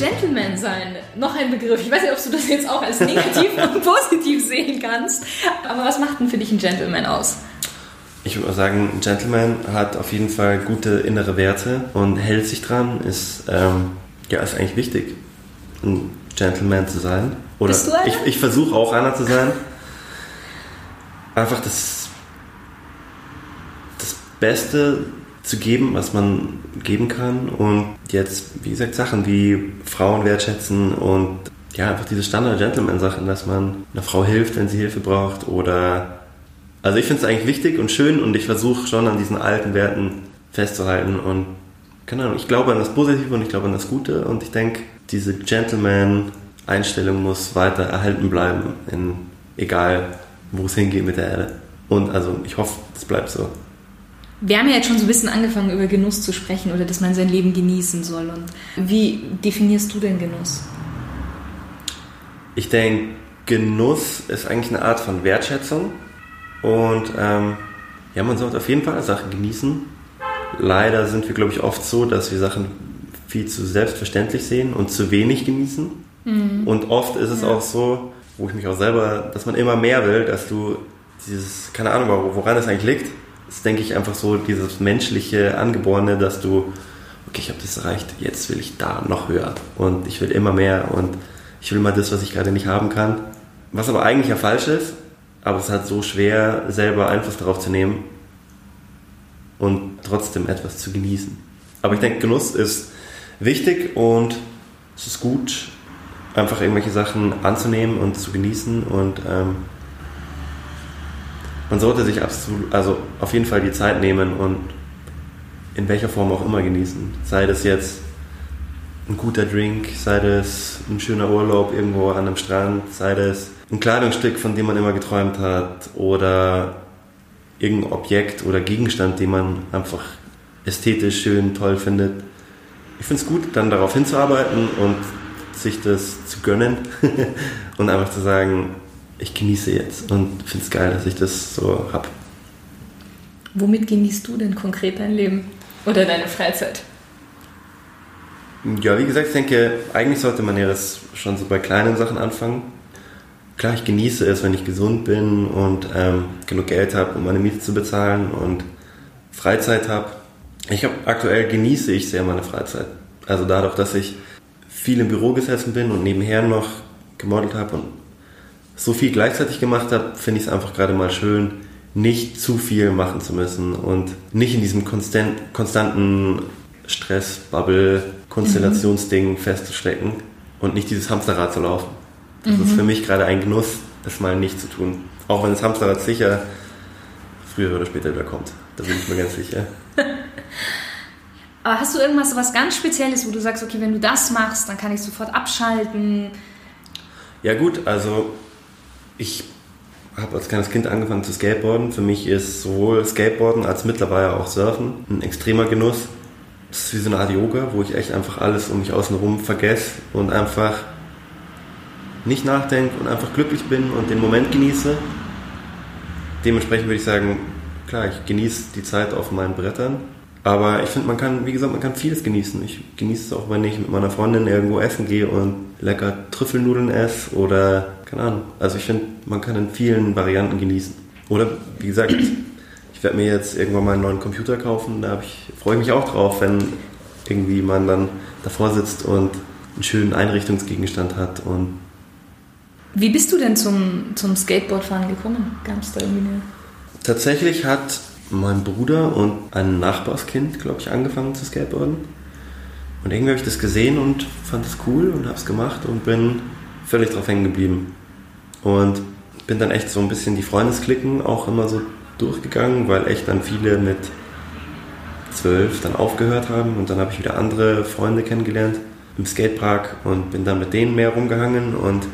Gentleman sein, noch ein Begriff. Ich weiß nicht, ob du das jetzt auch als negativ und positiv sehen kannst. Aber was macht denn für dich ein Gentleman aus? Ich würde sagen, ein Gentleman hat auf jeden Fall gute innere Werte und hält sich dran, ist, ähm, ja, ist eigentlich wichtig, ein Gentleman zu sein. Oder Bist du einer? ich, ich versuche auch einer zu sein. Einfach das, das Beste zu geben, was man geben kann. Und jetzt, wie gesagt, Sachen wie Frauen wertschätzen und ja, einfach diese Standard-Gentleman-Sachen, dass man einer Frau hilft, wenn sie Hilfe braucht oder also ich finde es eigentlich wichtig und schön und ich versuche schon an diesen alten Werten festzuhalten und keine Ahnung, ich glaube an das Positive und ich glaube an das Gute und ich denke, diese Gentleman-Einstellung muss weiter erhalten bleiben, in, egal wo es hingeht mit der Erde. Und also ich hoffe, es bleibt so. Wir haben ja jetzt schon so ein bisschen angefangen, über Genuss zu sprechen oder dass man sein Leben genießen soll. Und wie definierst du denn Genuss? Ich denke, Genuss ist eigentlich eine Art von Wertschätzung und ähm, ja, man sollte auf jeden Fall Sachen genießen. Leider sind wir, glaube ich, oft so, dass wir Sachen viel zu selbstverständlich sehen und zu wenig genießen. Und oft ist es Ja. auch so, wo ich mich auch selber, dass man immer mehr will, dass du dieses, keine Ahnung, wor- woran es eigentlich liegt, ist, denke ich, einfach so dieses menschliche Angeborene, dass du, okay, ich habe das erreicht, jetzt will ich da noch höher und ich will immer mehr und ich will mal das, was ich gerade nicht haben kann. Was aber eigentlich ja falsch ist, aber es ist halt so schwer, selber Einfluss darauf zu nehmen und trotzdem etwas zu genießen. Aber ich denke, Genuss ist wichtig und es ist gut, einfach irgendwelche Sachen anzunehmen und zu genießen und ähm, man sollte sich absolut, also auf jeden Fall die Zeit nehmen und in welcher Form auch immer genießen. Sei das jetzt ein guter Drink, sei das ein schöner Urlaub irgendwo an einem Strand, sei das ein Kleidungsstück, von dem man immer geträumt hat oder irgendein Objekt oder Gegenstand, den man einfach ästhetisch schön toll findet. Ich finde es gut, dann darauf hinzuarbeiten und sich das zu gönnen und einfach zu sagen, ich genieße jetzt und finde es geil, dass ich das so habe. Womit genießt du denn konkret dein Leben oder deine Freizeit? Ja, wie gesagt, ich denke, eigentlich sollte man ja das schon so bei kleinen Sachen anfangen. Klar, ich genieße es, wenn ich gesund bin und ähm, genug Geld habe, um meine Miete zu bezahlen und Freizeit habe. Ich habe aktuell genieße ich sehr meine Freizeit. Also dadurch, dass ich viel im Büro gesessen bin und nebenher noch gemodelt habe und so viel gleichzeitig gemacht habe, finde ich es einfach gerade mal schön, nicht zu viel machen zu müssen und nicht in diesem konstant, konstanten Stress, Bubble, Konstellationsding festzustecken und nicht dieses Hamsterrad zu laufen. Das ist für mich gerade ein Genuss, das mal nicht zu tun. Auch wenn das Hamsterrad sicher früher oder später wieder kommt. Da bin ich mir ganz sicher. Aber hast du irgendwas, was ganz Spezielles, wo du sagst, okay, wenn du das machst, dann kann ich sofort abschalten? Ja gut, also ich habe als kleines Kind angefangen zu skateboarden. Für mich ist sowohl Skateboarden als mittlerweile auch Surfen ein extremer Genuss. Das ist wie so eine Art Yoga, wo ich echt einfach alles um mich außen herum vergesse und einfach nicht nachdenke und einfach glücklich bin und den Moment genieße. Dementsprechend würde ich sagen, klar, ich genieße die Zeit auf meinen Brettern. Aber ich finde, man kann, wie gesagt, man kann vieles genießen. Ich genieße es auch, wenn ich mit meiner Freundin irgendwo essen gehe und lecker Trüffelnudeln esse oder, keine Ahnung. Also ich finde, man kann in vielen Varianten genießen. Oder, wie gesagt, ich werde mir jetzt irgendwann mal einen neuen Computer kaufen. Da freue ich mich auch drauf, wenn irgendwie man dann davor sitzt und einen schönen Einrichtungsgegenstand hat und Wie bist du denn zum, zum Skateboardfahren gekommen? Gab es da irgendwie eine... Tatsächlich hat mein Bruder und ein Nachbarskind, glaube ich, angefangen zu skateboarden. Und irgendwie habe ich das gesehen und fand es cool und habe es gemacht und bin völlig drauf hängen geblieben. Und bin dann echt so ein bisschen die Freundesklicken auch immer so durchgegangen, weil echt dann viele mit zwölf dann aufgehört haben. Und dann habe ich wieder andere Freunde kennengelernt im Skatepark und bin dann mit denen mehr rumgehangen. Und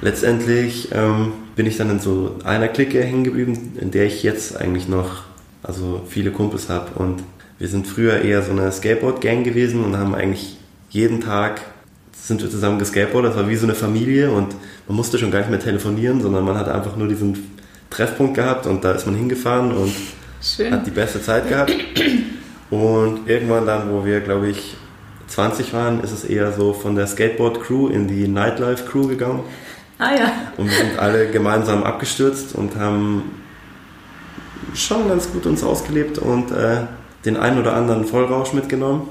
letztendlich ähm, bin ich dann in so einer Clique hängen geblieben, in der ich jetzt eigentlich noch also viele Kumpels habe und wir sind früher eher so eine Skateboard-Gang gewesen und haben eigentlich jeden Tag sind wir zusammen geskateboardet, das war wie so eine Familie und man musste schon gar nicht mehr telefonieren, sondern man hat einfach nur diesen Treffpunkt gehabt und da ist man hingefahren und Schön. hat die beste Zeit gehabt. Und irgendwann dann, wo wir, glaube ich, 20 waren, ist es eher so von der Skateboard-Crew in die Nightlife-Crew gegangen. Ah ja. Und wir sind alle gemeinsam abgestürzt und haben schon ganz gut uns ausgelebt und äh, den einen oder anderen Vollrausch mitgenommen.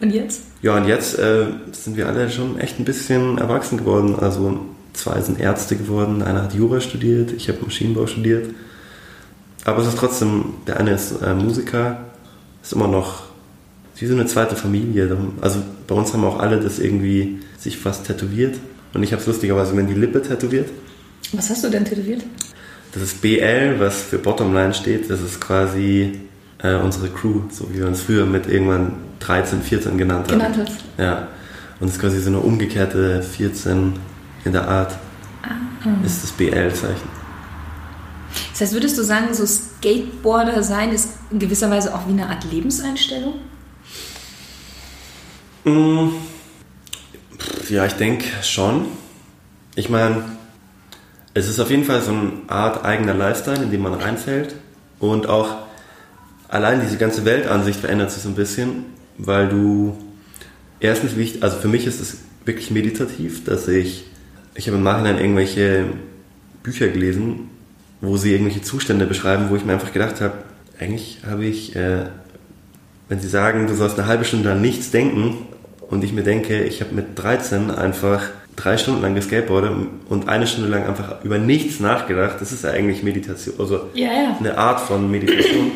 Und jetzt? Ja, und jetzt äh, sind wir alle schon echt ein bisschen erwachsen geworden. Also zwei sind Ärzte geworden, einer hat Jura studiert, ich habe Maschinenbau studiert. Aber es ist trotzdem, der eine ist äh, Musiker, ist immer noch wie so eine zweite Familie. Also bei uns haben auch alle das irgendwie sich fast tätowiert. Und ich habe es lustigerweise mir in die Lippe tätowiert. Was hast du denn tätowiert? Das ist BL, was für Bottomline steht. Das ist quasi äh, unsere Crew, so wie wir uns früher mit irgendwann 13, 14 genannt haben. Genannt hast. Ja. Und es ist quasi so eine umgekehrte 14 in der Art. Ah. Ist das BL-Zeichen. Das heißt, würdest du sagen, so Skateboarder sein ist in gewisser Weise auch wie eine Art Lebenseinstellung? Mm. Ja, ich denke schon. Ich meine, es ist auf jeden Fall so eine Art eigener Lifestyle, in den man reinfällt. Und auch allein diese ganze Weltansicht verändert sich so ein bisschen, weil du erstens, wichtig, also für mich ist es wirklich meditativ, dass ich, ich habe im Nachhinein irgendwelche Bücher gelesen, wo sie irgendwelche Zustände beschreiben, wo ich mir einfach gedacht habe, eigentlich habe ich, äh, wenn sie sagen, du sollst eine halbe Stunde an nichts denken und ich mir denke, ich habe mit 13 einfach drei Stunden lang geskateboardet und eine Stunde lang einfach über nichts nachgedacht. Das ist ja eigentlich Meditation, also ja, ja. eine Art von Meditation.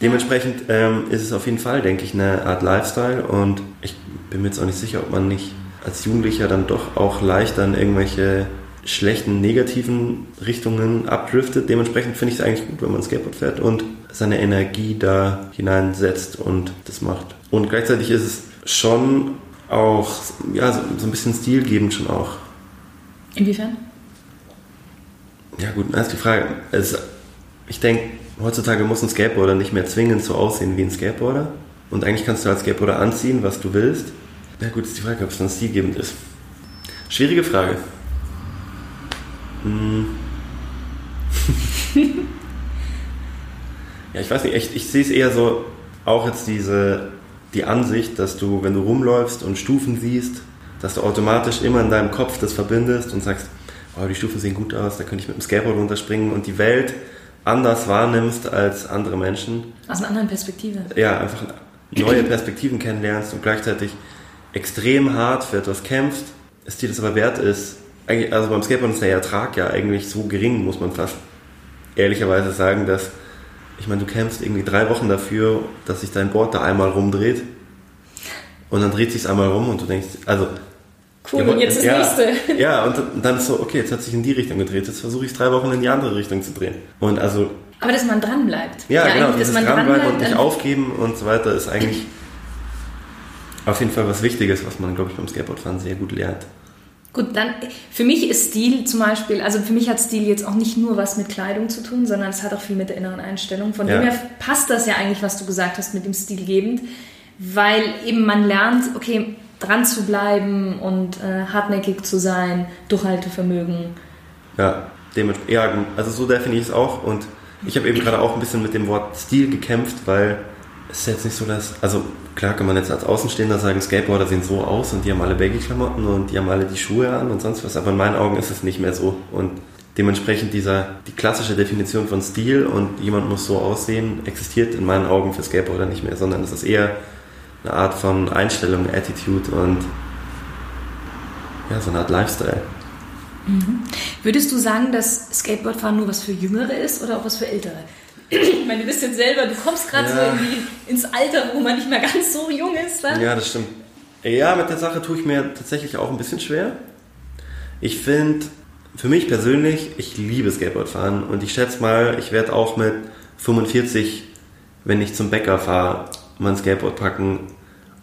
Dementsprechend ähm, ist es auf jeden Fall, denke ich, eine Art Lifestyle und ich bin mir jetzt auch nicht sicher, ob man nicht als Jugendlicher dann doch auch leichter in irgendwelche schlechten, negativen Richtungen abdriftet. Dementsprechend finde ich es eigentlich gut, wenn man Skateboard fährt und seine Energie da hineinsetzt und das macht. Und gleichzeitig ist es schon auch ja, so, so ein bisschen stilgebend schon auch. Inwiefern? Ja gut, das ist die Frage. Es, ich denke, heutzutage muss ein Skateboarder nicht mehr zwingend so aussehen wie ein Skateboarder. Und eigentlich kannst du als Skateboarder anziehen, was du willst. Ja gut, ist die Frage, ob es dann stilgebend ist. Schwierige Frage. Hm. ja, ich weiß nicht, ich, ich sehe es eher so, auch jetzt diese die Ansicht, dass du, wenn du rumläufst und Stufen siehst, dass du automatisch immer in deinem Kopf das verbindest und sagst, oh, die Stufen sehen gut aus, da könnte ich mit dem Skateboard runterspringen und die Welt anders wahrnimmst als andere Menschen. Aus einer anderen Perspektive. Ja, einfach neue Perspektiven kennenlernst und gleichzeitig extrem hart für etwas kämpfst, es dir das aber wert ist. Also beim Skateboard ist der Ertrag ja eigentlich so gering, muss man fast ehrlicherweise sagen, dass ich meine, du kämpfst irgendwie drei Wochen dafür, dass sich dein Board da einmal rumdreht. Und dann dreht sich einmal rum und du denkst, also. Cool, ja, und jetzt das ja, nächste. Ja, und dann ist so, okay, jetzt hat sich in die Richtung gedreht, jetzt versuche ich es drei Wochen in die andere Richtung zu drehen. Und also. Aber dass man dran bleibt. Ja, ja genau, dieses dranbleiben und nicht aufgeben und so weiter ist eigentlich auf jeden Fall was Wichtiges, was man, glaube ich, beim Skateboardfahren sehr gut lernt. Gut, dann für mich ist Stil zum Beispiel, also für mich hat Stil jetzt auch nicht nur was mit Kleidung zu tun, sondern es hat auch viel mit der inneren Einstellung. Von ja. dem her passt das ja eigentlich, was du gesagt hast mit dem Stilgebend, weil eben man lernt, okay, dran zu bleiben und äh, hartnäckig zu sein, Durchhaltevermögen. Ja, dementsprechend, ja, also so definiere ich es auch und ich habe eben gerade auch ein bisschen mit dem Wort Stil gekämpft, weil es ist jetzt nicht so, dass, also klar kann man jetzt als Außenstehender sagen, Skateboarder sehen so aus und die haben alle Baggy-Klamotten und die haben alle die Schuhe an und sonst was, aber in meinen Augen ist es nicht mehr so. Und dementsprechend dieser, die klassische Definition von Stil und jemand muss so aussehen, existiert in meinen Augen für Skateboarder nicht mehr, sondern es ist eher eine Art von Einstellung, Attitude und ja, so eine Art Lifestyle. Mhm. Würdest du sagen, dass Skateboardfahren nur was für Jüngere ist oder auch was für Ältere? ich meine, du bist jetzt selber, du kommst gerade ja. so irgendwie ins Alter, wo man nicht mehr ganz so jung ist. Dann. Ja, das stimmt. Ja, mit der Sache tue ich mir tatsächlich auch ein bisschen schwer. Ich finde, für mich persönlich, ich liebe Skateboardfahren und ich schätze mal, ich werde auch mit 45, wenn ich zum Bäcker fahre, mein Skateboard packen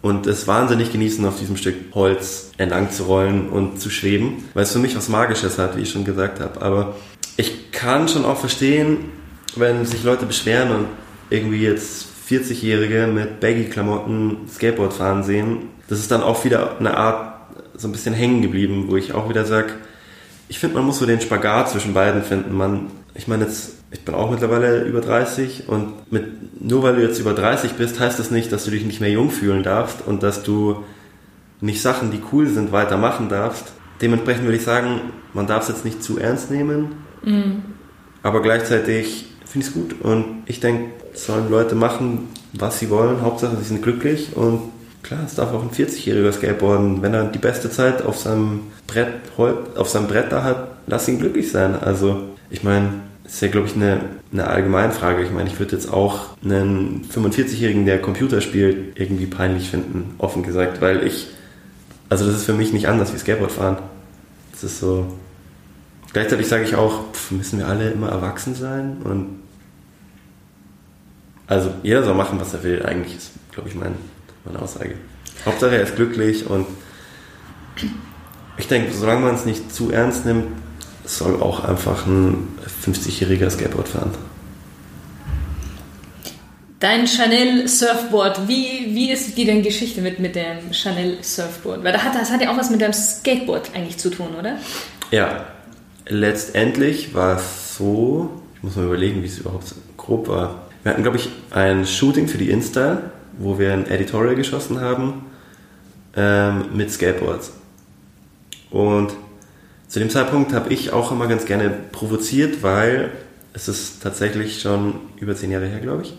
und es wahnsinnig genießen, auf diesem Stück Holz entlang zu rollen und zu schweben, weil es für mich was Magisches hat, wie ich schon gesagt habe. Aber ich kann schon auch verstehen, wenn sich Leute beschweren und irgendwie jetzt 40-Jährige mit Baggy-Klamotten Skateboard fahren sehen, das ist dann auch wieder eine Art so ein bisschen hängen geblieben, wo ich auch wieder sage, ich finde, man muss so den Spagat zwischen beiden finden. Man ich meine jetzt, ich bin auch mittlerweile über 30 und mit, nur weil du jetzt über 30 bist, heißt das nicht, dass du dich nicht mehr jung fühlen darfst und dass du nicht Sachen, die cool sind, weitermachen darfst. Dementsprechend würde ich sagen, man darf es jetzt nicht zu ernst nehmen, mhm. aber gleichzeitig finde ich es gut und ich denke, sollen Leute machen, was sie wollen, Hauptsache sie sind glücklich und klar, es darf auch ein 40-jähriger Skateboarden, wenn er die beste Zeit auf seinem Brett, auf seinem Brett da hat, lass ihn glücklich sein. Also ich meine, ist ja, glaube ich, eine, eine Allgemeinfrage. Ich meine, ich würde jetzt auch einen 45-Jährigen, der Computer spielt, irgendwie peinlich finden, offen gesagt, weil ich, also das ist für mich nicht anders wie Skateboard fahren. Das ist so. Gleichzeitig sage ich auch, pff, müssen wir alle immer erwachsen sein und also jeder soll machen, was er will. Eigentlich ist, glaube ich, mein, meine Aussage. Hauptsache er ist glücklich und ich denke, solange man es nicht zu ernst nimmt, soll auch einfach ein 50-jähriger Skateboard fahren. Dein Chanel Surfboard, wie, wie ist die denn Geschichte mit, mit dem Chanel Surfboard? Weil das hat, das hat ja auch was mit deinem Skateboard eigentlich zu tun, oder? Ja, letztendlich war es so, ich muss mal überlegen, wie es überhaupt grob war. Wir hatten, glaube ich, ein Shooting für die Insta, wo wir ein Editorial geschossen haben ähm, mit Skateboards. Und zu dem Zeitpunkt habe ich auch immer ganz gerne provoziert, weil es ist tatsächlich schon über zehn Jahre her, glaube ich.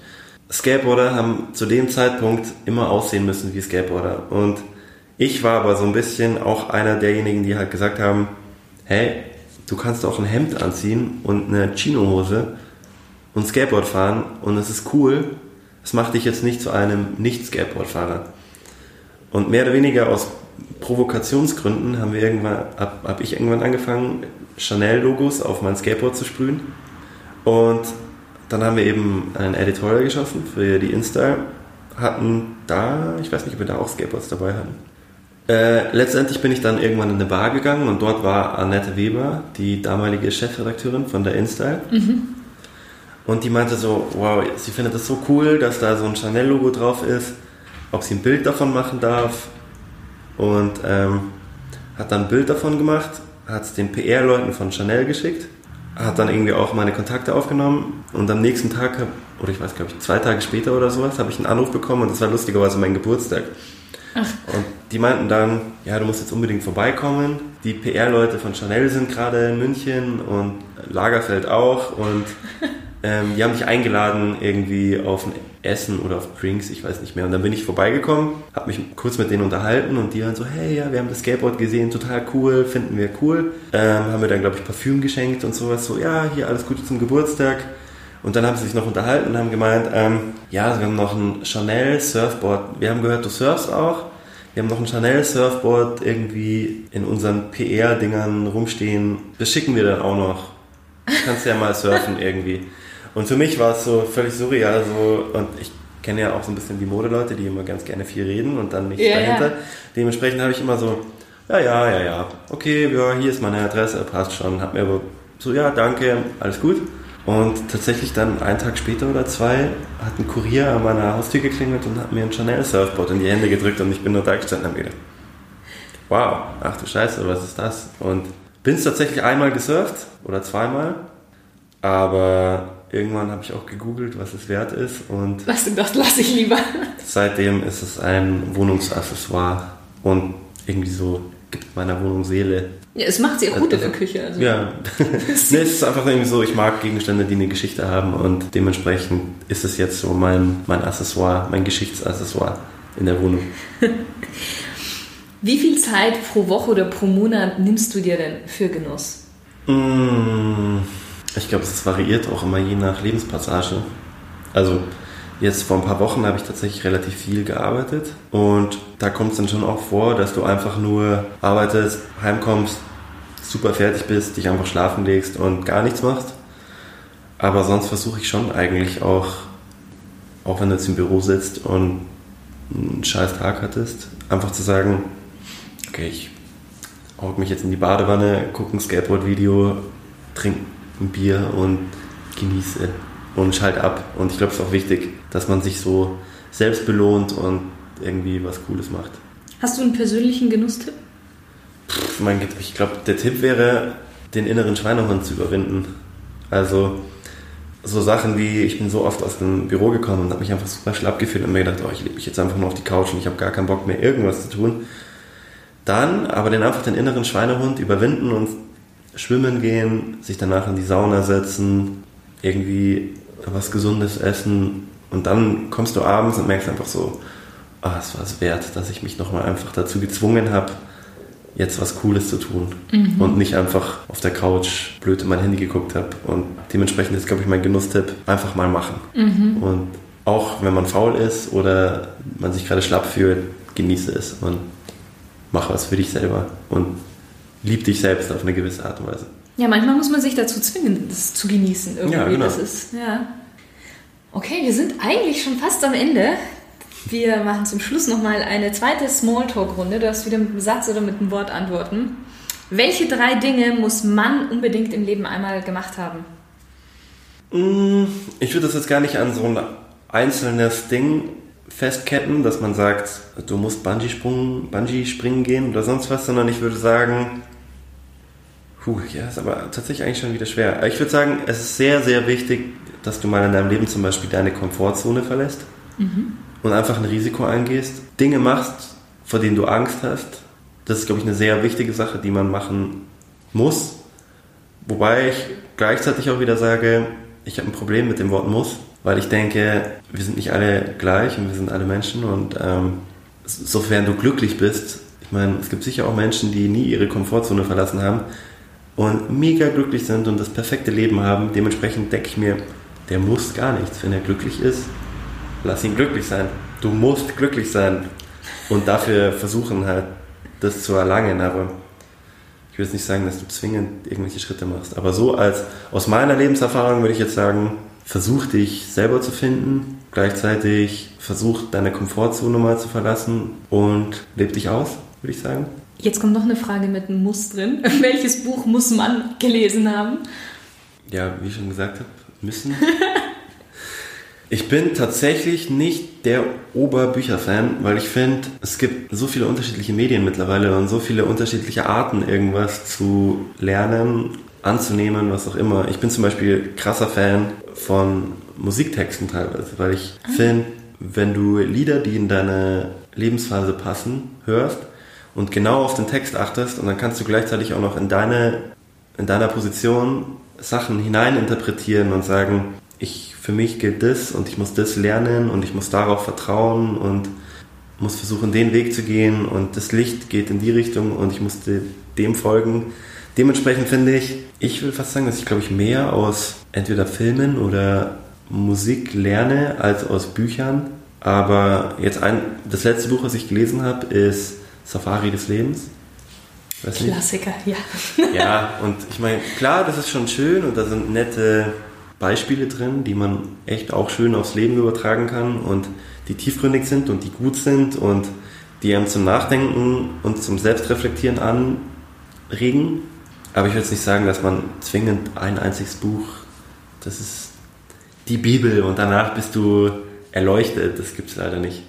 Skateboarder haben zu dem Zeitpunkt immer aussehen müssen wie Skateboarder. Und ich war aber so ein bisschen auch einer derjenigen, die halt gesagt haben, hey, du kannst auch ein Hemd anziehen und eine Chinohose und Skateboard fahren und es ist cool. Es macht dich jetzt nicht zu einem Nicht-Skateboard-Fahrer. Und mehr oder weniger aus Provokationsgründen haben wir irgendwann, habe hab ich irgendwann angefangen, Chanel-Logos auf mein Skateboard zu sprühen. Und dann haben wir eben ein Editorial geschaffen für die Insta. Hatten da, ich weiß nicht, ob wir da auch Skateboards dabei hatten. Äh, letztendlich bin ich dann irgendwann in eine Bar gegangen und dort war Annette Weber, die damalige Chefredakteurin von der Insta. Mhm. Und die meinte so, wow, sie findet das so cool, dass da so ein Chanel-Logo drauf ist, ob sie ein Bild davon machen darf und ähm, hat dann ein Bild davon gemacht, hat es den PR-Leuten von Chanel geschickt, hat dann irgendwie auch meine Kontakte aufgenommen und am nächsten Tag, oder ich weiß glaube ich zwei Tage später oder sowas, habe ich einen Anruf bekommen und das war lustigerweise mein Geburtstag. Ach. Und die meinten dann, ja, du musst jetzt unbedingt vorbeikommen. Die PR-Leute von Chanel sind gerade in München und Lagerfeld auch und ähm, die haben dich eingeladen irgendwie auf ein Essen oder auf Drinks, ich weiß nicht mehr. Und dann bin ich vorbeigekommen, habe mich kurz mit denen unterhalten und die waren so, hey, ja, wir haben das Skateboard gesehen, total cool, finden wir cool. Ähm, haben mir dann, glaube ich, Parfüm geschenkt und sowas. So, ja, hier alles Gute zum Geburtstag. Und dann haben sie sich noch unterhalten und haben gemeint, ähm, ja, wir haben noch ein Chanel Surfboard. Wir haben gehört, du surfst auch. Wir haben noch ein Chanel Surfboard irgendwie in unseren PR-Dingern rumstehen. Das schicken wir dann auch noch. Kannst ja mal surfen irgendwie. Und für mich war es so völlig surreal. So, und ich kenne ja auch so ein bisschen die Modeleute, die immer ganz gerne viel reden und dann nichts ja, dahinter. Ja. Dementsprechend habe ich immer so, ja, ja, ja, ja, okay, ja, hier ist meine Adresse, passt schon. Hab mir aber so, ja, danke, alles gut. Und tatsächlich dann einen Tag später oder zwei hat ein Kurier an meiner Haustür geklingelt und hat mir ein Chanel Surfboard in die Hände gedrückt und ich bin nur da gestanden und habe gedacht, wow, ach du Scheiße, was ist das? Und bin es tatsächlich einmal gesurft oder zweimal, aber irgendwann habe ich auch gegoogelt, was es wert ist und was das lasse ich lieber. Seitdem ist es ein Wohnungsaccessoire und irgendwie so gibt meiner Wohnung Seele. Ja, es macht sie auch gut also, in der also, Küche. Also. Ja, nee, es ist einfach irgendwie so, ich mag Gegenstände, die eine Geschichte haben und dementsprechend ist es jetzt so mein, mein Accessoire, mein Geschichtsaccessoire in der Wohnung. Wie viel Zeit pro Woche oder pro Monat nimmst du dir denn für Genuss? Mmh, ich glaube, es variiert auch immer je nach Lebenspassage. Also jetzt vor ein paar Wochen habe ich tatsächlich relativ viel gearbeitet und da kommt es dann schon auch vor, dass du einfach nur arbeitest, heimkommst, super fertig bist, dich einfach schlafen legst und gar nichts machst. Aber sonst versuche ich schon eigentlich auch, auch wenn du jetzt im Büro sitzt und einen scheiß Tag hattest, einfach zu sagen, okay, ich haut mich jetzt in die Badewanne, gucke ein Skateboard-Video, trinke Bier und genieße und schalte ab. Und ich glaube, es ist auch wichtig, dass man sich so selbst belohnt und irgendwie was Cooles macht. Hast du einen persönlichen Genusstipp? Pff, mein, ich glaube, der Tipp wäre, den inneren Schweinehund zu überwinden. Also so Sachen wie, ich bin so oft aus dem Büro gekommen und habe mich einfach super schlapp gefühlt und mir gedacht, oh, ich lege mich jetzt einfach nur auf die Couch und ich habe gar keinen Bock mehr, irgendwas zu tun. Dann aber den einfach den inneren Schweinehund überwinden und schwimmen gehen, sich danach in die Sauna setzen, irgendwie was Gesundes essen und dann kommst du abends und merkst einfach so, ah, es war es wert, dass ich mich nochmal einfach dazu gezwungen habe, jetzt was Cooles zu tun mhm. und nicht einfach auf der Couch blöd in mein Handy geguckt habe. Und dementsprechend ist, glaube ich, mein Genusstipp, einfach mal machen. Mhm. Und auch wenn man faul ist oder man sich gerade schlapp fühlt, genieße es und mach was für dich selber und lieb dich selbst auf eine gewisse Art und Weise. Ja, manchmal muss man sich dazu zwingen, das zu genießen irgendwie. Ja, genau. Das ist, ja. Okay, wir sind eigentlich schon fast am Ende. Wir machen zum Schluss nochmal eine zweite Smalltalk-Runde. Du hast wieder mit einem Satz oder mit einem Wort antworten. Welche drei Dinge muss man unbedingt im Leben einmal gemacht haben? Mm, ich würde das jetzt gar nicht an so ein einzelnes Ding festketten, dass man sagt, du musst Bungee-Springen Bungee -Springen gehen oder sonst was, sondern ich würde sagen, puh, ja, ist aber tatsächlich eigentlich schon wieder schwer. Ich würde sagen, es ist sehr, sehr wichtig, dass du mal in deinem Leben zum Beispiel deine Komfortzone verlässt. Mhm und einfach ein Risiko eingehst, Dinge machst, vor denen du Angst hast. Das ist, glaube ich, eine sehr wichtige Sache, die man machen muss. Wobei ich gleichzeitig auch wieder sage, ich habe ein Problem mit dem Wort muss, weil ich denke, wir sind nicht alle gleich und wir sind alle Menschen und ähm, sofern du glücklich bist, ich meine, es gibt sicher auch Menschen, die nie ihre Komfortzone verlassen haben und mega glücklich sind und das perfekte Leben haben. Dementsprechend denke ich mir, der muss gar nichts. Wenn er glücklich ist, lass ihn glücklich sein. Du musst glücklich sein und dafür versuchen halt, das zu erlangen. Aber ich will jetzt nicht sagen, dass du zwingend irgendwelche Schritte machst. Aber so als aus meiner Lebenserfahrung würde ich jetzt sagen, versuch dich selber zu finden, gleichzeitig versuch deine Komfortzone mal zu verlassen und leb dich aus, würde ich sagen. Jetzt kommt noch eine Frage mit einem Muss drin. Welches Buch muss man gelesen haben? Ja, wie ich schon gesagt habe, müssen. Ich bin tatsächlich nicht der Oberbücher-Fan, weil ich finde, es gibt so viele unterschiedliche Medien mittlerweile und so viele unterschiedliche Arten, irgendwas zu lernen, anzunehmen, was auch immer. Ich bin zum Beispiel krasser Fan von Musiktexten teilweise, weil ich ah. finde, wenn du Lieder, die in deine Lebensphase passen, hörst und genau auf den Text achtest und dann kannst du gleichzeitig auch noch in deine in deiner Position Sachen hineininterpretieren und sagen, ich für mich gilt das und ich muss das lernen und ich muss darauf vertrauen und muss versuchen, den Weg zu gehen und das Licht geht in die Richtung und ich musste dem folgen. Dementsprechend finde ich, ich will fast sagen, dass ich glaube ich mehr aus entweder Filmen oder Musik lerne als aus Büchern. Aber jetzt ein, das letzte Buch, was ich gelesen habe, ist Safari des Lebens. Klassiker, ja. Ja, und ich meine, klar, das ist schon schön und da sind nette Beispiele drin, die man echt auch schön aufs Leben übertragen kann und die tiefgründig sind und die gut sind und die einem zum Nachdenken und zum Selbstreflektieren anregen. Aber ich würde jetzt nicht sagen, dass man zwingend ein einziges Buch, das ist die Bibel und danach bist du erleuchtet. Das gibt es leider nicht.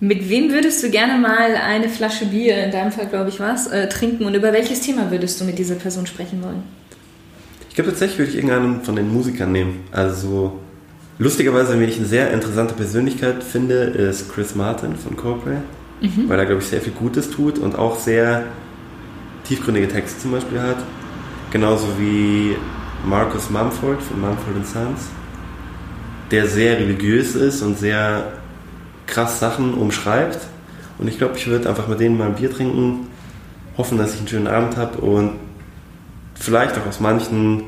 Mit wem würdest du gerne mal eine Flasche Bier, in deinem Fall glaube ich was, äh, trinken und über welches Thema würdest du mit dieser Person sprechen wollen? glaube, tatsächlich würde ich irgendeinen von den Musikern nehmen. Also, lustigerweise, wenn ich eine sehr interessante Persönlichkeit finde, ist Chris Martin von Coldplay. Mhm. Weil er, glaube ich, sehr viel Gutes tut und auch sehr tiefgründige Texte zum Beispiel hat. Genauso wie Marcus Mumford von Mumford Sons, der sehr religiös ist und sehr krass Sachen umschreibt. Und ich glaube, ich würde einfach mit denen mal ein Bier trinken, hoffen, dass ich einen schönen Abend habe und vielleicht auch aus manchen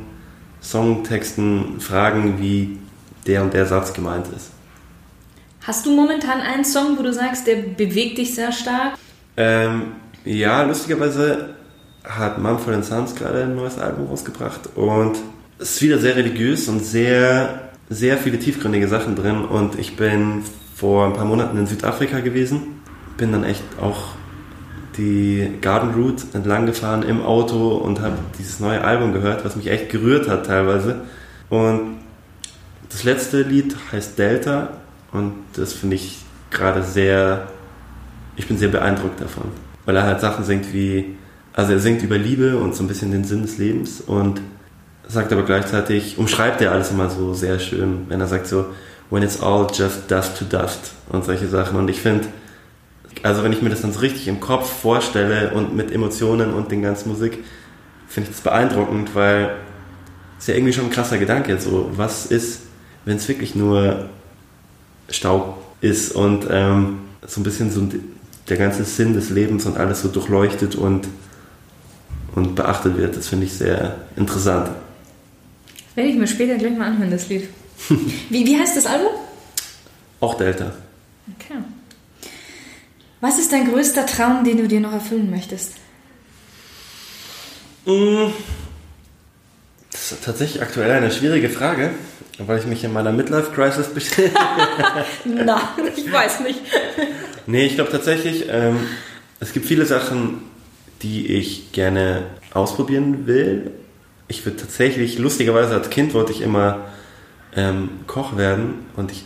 Songtexten fragen, wie der und der Satz gemeint ist. Hast du momentan einen Song, wo du sagst, der bewegt dich sehr stark? Ähm, ja, lustigerweise hat Mumford Sons gerade ein neues Album rausgebracht und es ist wieder sehr religiös und sehr, sehr viele tiefgründige Sachen drin und ich bin vor ein paar Monaten in Südafrika gewesen, bin dann echt auch die Garden Route entlang gefahren im Auto und habe dieses neue Album gehört, was mich echt gerührt hat teilweise. Und das letzte Lied heißt Delta und das finde ich gerade sehr, ich bin sehr beeindruckt davon, weil er halt Sachen singt wie, also er singt über Liebe und so ein bisschen den Sinn des Lebens und sagt aber gleichzeitig, umschreibt er alles immer so sehr schön, wenn er sagt so, when it's all just dust to dust und solche Sachen. Und ich finde, also wenn ich mir das dann so richtig im Kopf vorstelle und mit Emotionen und den ganzen Musik, finde ich das beeindruckend, weil es ja irgendwie schon ein krasser Gedanke ist. So, was ist, wenn es wirklich nur Staub ist und ähm, so ein bisschen so der ganze Sinn des Lebens und alles so durchleuchtet und, und beachtet wird. Das finde ich sehr interessant. Werde ich mir später gleich mal anhören, das Lied. Wie, wie heißt das Album? Auch Delta. Okay. Was ist dein größter Traum, den du dir noch erfüllen möchtest? Mm. Das ist tatsächlich aktuell eine schwierige Frage, weil ich mich in meiner Midlife-Crisis befinde. Na, ich weiß nicht. Nee, ich glaube tatsächlich, ähm, es gibt viele Sachen, die ich gerne ausprobieren will. Ich würde tatsächlich, lustigerweise als Kind wollte ich immer ähm, Koch werden und ich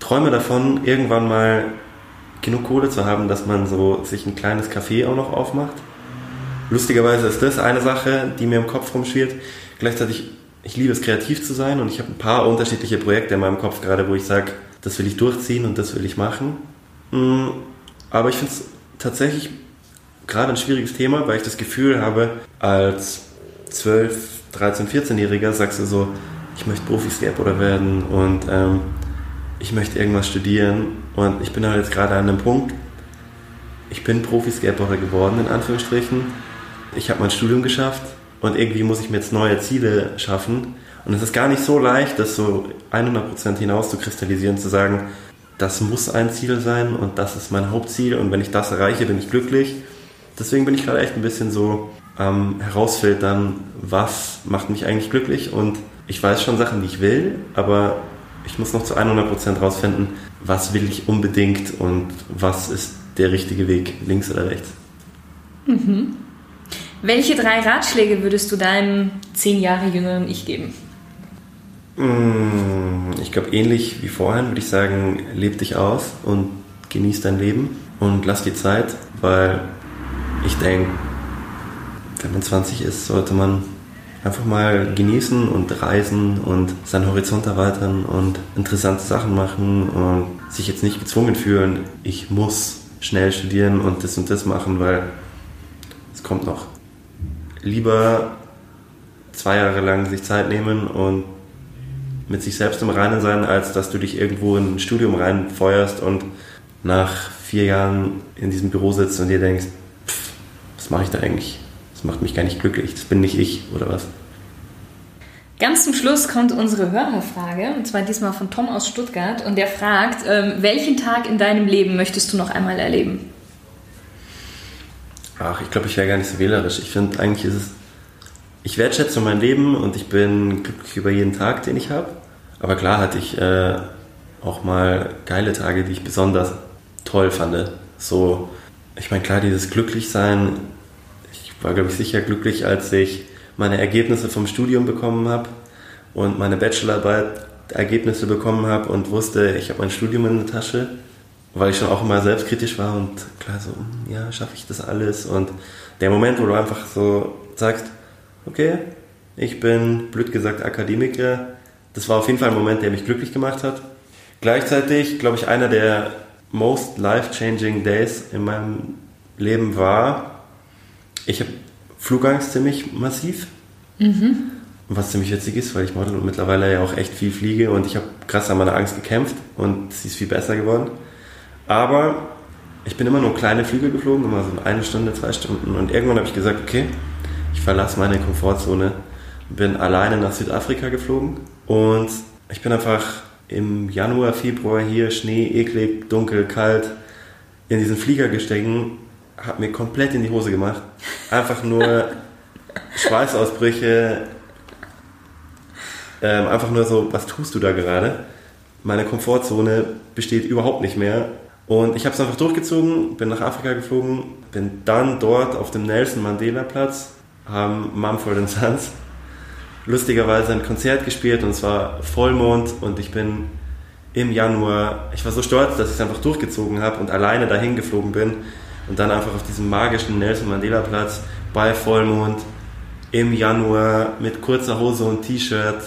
träume davon, irgendwann mal genug Kohle zu haben, dass man so sich ein kleines Café auch noch aufmacht. Lustigerweise ist das eine Sache, die mir im Kopf rumschwirrt. Gleichzeitig, ich liebe es, kreativ zu sein und ich habe ein paar unterschiedliche Projekte in meinem Kopf gerade, wo ich sage, das will ich durchziehen und das will ich machen. Mm, aber ich finde es tatsächlich gerade ein schwieriges Thema, weil ich das Gefühl habe, als 12, 13, 14-Jähriger sagst du so, ich möchte Profi-Skateboarder werden und ähm, ich möchte irgendwas studieren und ich bin halt jetzt gerade an einem Punkt, ich bin Profi-Skateboarder geworden, in Anführungsstrichen. Ich habe mein Studium geschafft und irgendwie muss ich mir jetzt neue Ziele schaffen. Und es ist gar nicht so leicht, das so 100% hinaus zu kristallisieren, zu sagen, das muss ein Ziel sein und das ist mein Hauptziel und wenn ich das erreiche, bin ich glücklich. Deswegen bin ich gerade echt ein bisschen so ähm, herausfiltern, was macht mich eigentlich glücklich und ich weiß schon Sachen, die ich will, aber ich muss noch zu 100% rausfinden, was will ich unbedingt und was ist der richtige Weg, links oder rechts. Mhm. Welche drei Ratschläge würdest du deinem zehn Jahre jüngeren Ich geben? Mm, ich glaube, ähnlich wie vorhin würde ich sagen, leb dich aus und genieß dein Leben und lass die Zeit, weil ich denke, wenn man 20 ist, sollte man einfach mal genießen und reisen und seinen Horizont erweitern und interessante Sachen machen und sich jetzt nicht gezwungen fühlen, ich muss schnell studieren und das und das machen, weil es kommt noch. Lieber zwei Jahre lang sich Zeit nehmen und mit sich selbst im Reinen sein, als dass du dich irgendwo in ein Studium reinfeuerst und nach vier Jahren in diesem Büro sitzt und dir denkst, pff, was mache ich da eigentlich? Macht mich gar nicht glücklich, das bin nicht ich oder was. Ganz zum Schluss kommt unsere Hörerfrage, und zwar diesmal von Tom aus Stuttgart. Und der fragt, ähm, welchen Tag in deinem Leben möchtest du noch einmal erleben? Ach, ich glaube, ich wäre gar nicht so wählerisch. Ich finde, eigentlich ist es, ich wertschätze mein Leben und ich bin glücklich über jeden Tag, den ich habe. Aber klar hatte ich äh, auch mal geile Tage, die ich besonders toll fand. So, ich meine, klar, dieses Glücklichsein, ich war, glaube ich, sicher glücklich, als ich meine Ergebnisse vom Studium bekommen habe und meine Bachelorarbeit Ergebnisse bekommen habe und wusste, ich habe mein Studium in der Tasche, weil ich schon auch immer selbstkritisch war und klar so, hm, ja, schaffe ich das alles? Und der Moment, wo du einfach so sagst, okay, ich bin, blöd gesagt, Akademiker, das war auf jeden Fall ein Moment, der mich glücklich gemacht hat. Gleichzeitig, glaube ich, einer der most life-changing days in meinem Leben war, ich habe Flugangst ziemlich massiv. Mhm. Was ziemlich witzig ist, weil ich Model und mittlerweile ja auch echt viel fliege und ich habe krass an meiner Angst gekämpft und sie ist viel besser geworden. Aber ich bin immer nur kleine Flüge geflogen, immer so eine Stunde, zwei Stunden und irgendwann habe ich gesagt, okay, ich verlasse meine Komfortzone, bin alleine nach Südafrika geflogen und ich bin einfach im Januar, Februar hier, Schnee, eklig, dunkel, kalt, in diesen Flieger gestiegen hat mir komplett in die Hose gemacht. Einfach nur Schweißausbrüche. Ähm, einfach nur so, was tust du da gerade? Meine Komfortzone besteht überhaupt nicht mehr. Und ich habe es einfach durchgezogen, bin nach Afrika geflogen, bin dann dort auf dem Nelson Mandela Platz, haben Mumford Sons lustigerweise ein Konzert gespielt und es war Vollmond und ich bin im Januar, ich war so stolz, dass ich es einfach durchgezogen habe und alleine dahin geflogen bin und dann einfach auf diesem magischen Nelson Mandela Platz bei Vollmond im Januar mit kurzer Hose und T-Shirt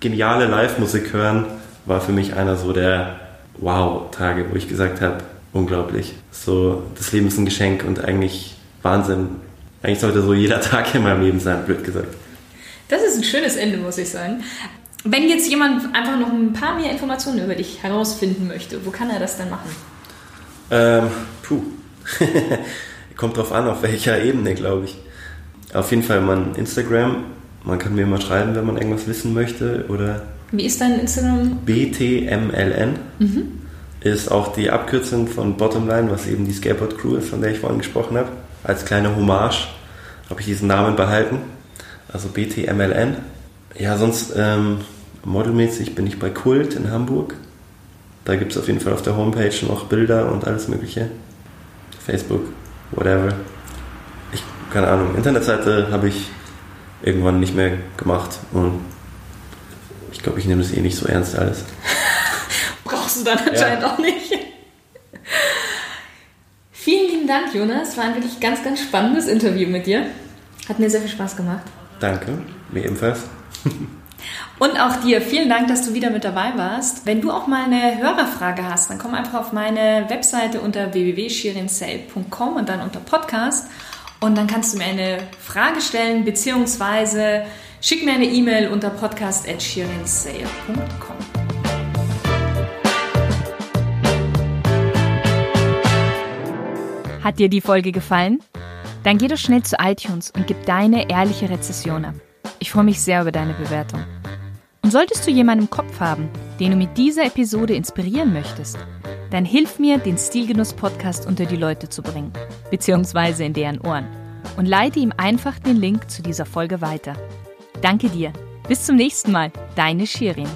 geniale Live-Musik hören, war für mich einer so der Wow-Tage, wo ich gesagt habe, unglaublich. So, das Leben ist ein Geschenk und eigentlich Wahnsinn. Eigentlich sollte so jeder Tag in meinem Leben sein, blöd gesagt. Das ist ein schönes Ende, muss ich sagen. Wenn jetzt jemand einfach noch ein paar mehr Informationen über dich herausfinden möchte, wo kann er das dann machen? Ähm, puh. Kommt drauf an, auf welcher Ebene, glaube ich. Auf jeden Fall mein Instagram. Man kann mir mal schreiben, wenn man irgendwas wissen möchte. Oder Wie ist dein Instagram? BTMLN mhm. ist auch die Abkürzung von Bottomline, was eben die Skateboard Crew ist, von der ich vorhin gesprochen habe. Als kleine Hommage habe ich diesen Namen behalten. Also BTMLN. Ja, sonst ähm, modelmäßig bin ich bei Kult in Hamburg. Da gibt es auf jeden Fall auf der Homepage noch Bilder und alles Mögliche. Facebook, whatever. Ich, keine Ahnung, Internetseite habe ich irgendwann nicht mehr gemacht und ich glaube, ich nehme das eh nicht so ernst alles. Brauchst du dann anscheinend ja. auch nicht. Vielen lieben Dank, Jonas. War ein wirklich ganz, ganz spannendes Interview mit dir. Hat mir sehr viel Spaß gemacht. Danke, mir ebenfalls. Und auch dir vielen Dank, dass du wieder mit dabei warst. Wenn du auch mal eine Hörerfrage hast, dann komm einfach auf meine Webseite unter www.shirinsale.com und dann unter Podcast. Und dann kannst du mir eine Frage stellen, beziehungsweise schick mir eine E-Mail unter podcast.shirinsale.com. Hat dir die Folge gefallen? Dann geh doch schnell zu iTunes und gib deine ehrliche Rezession ab. Ich freue mich sehr über deine Bewertung. Und solltest du jemanden im Kopf haben, den du mit dieser Episode inspirieren möchtest, dann hilf mir, den Stilgenuss-Podcast unter die Leute zu bringen, beziehungsweise in deren Ohren, und leite ihm einfach den Link zu dieser Folge weiter. Danke dir. Bis zum nächsten Mal. Deine Shirin.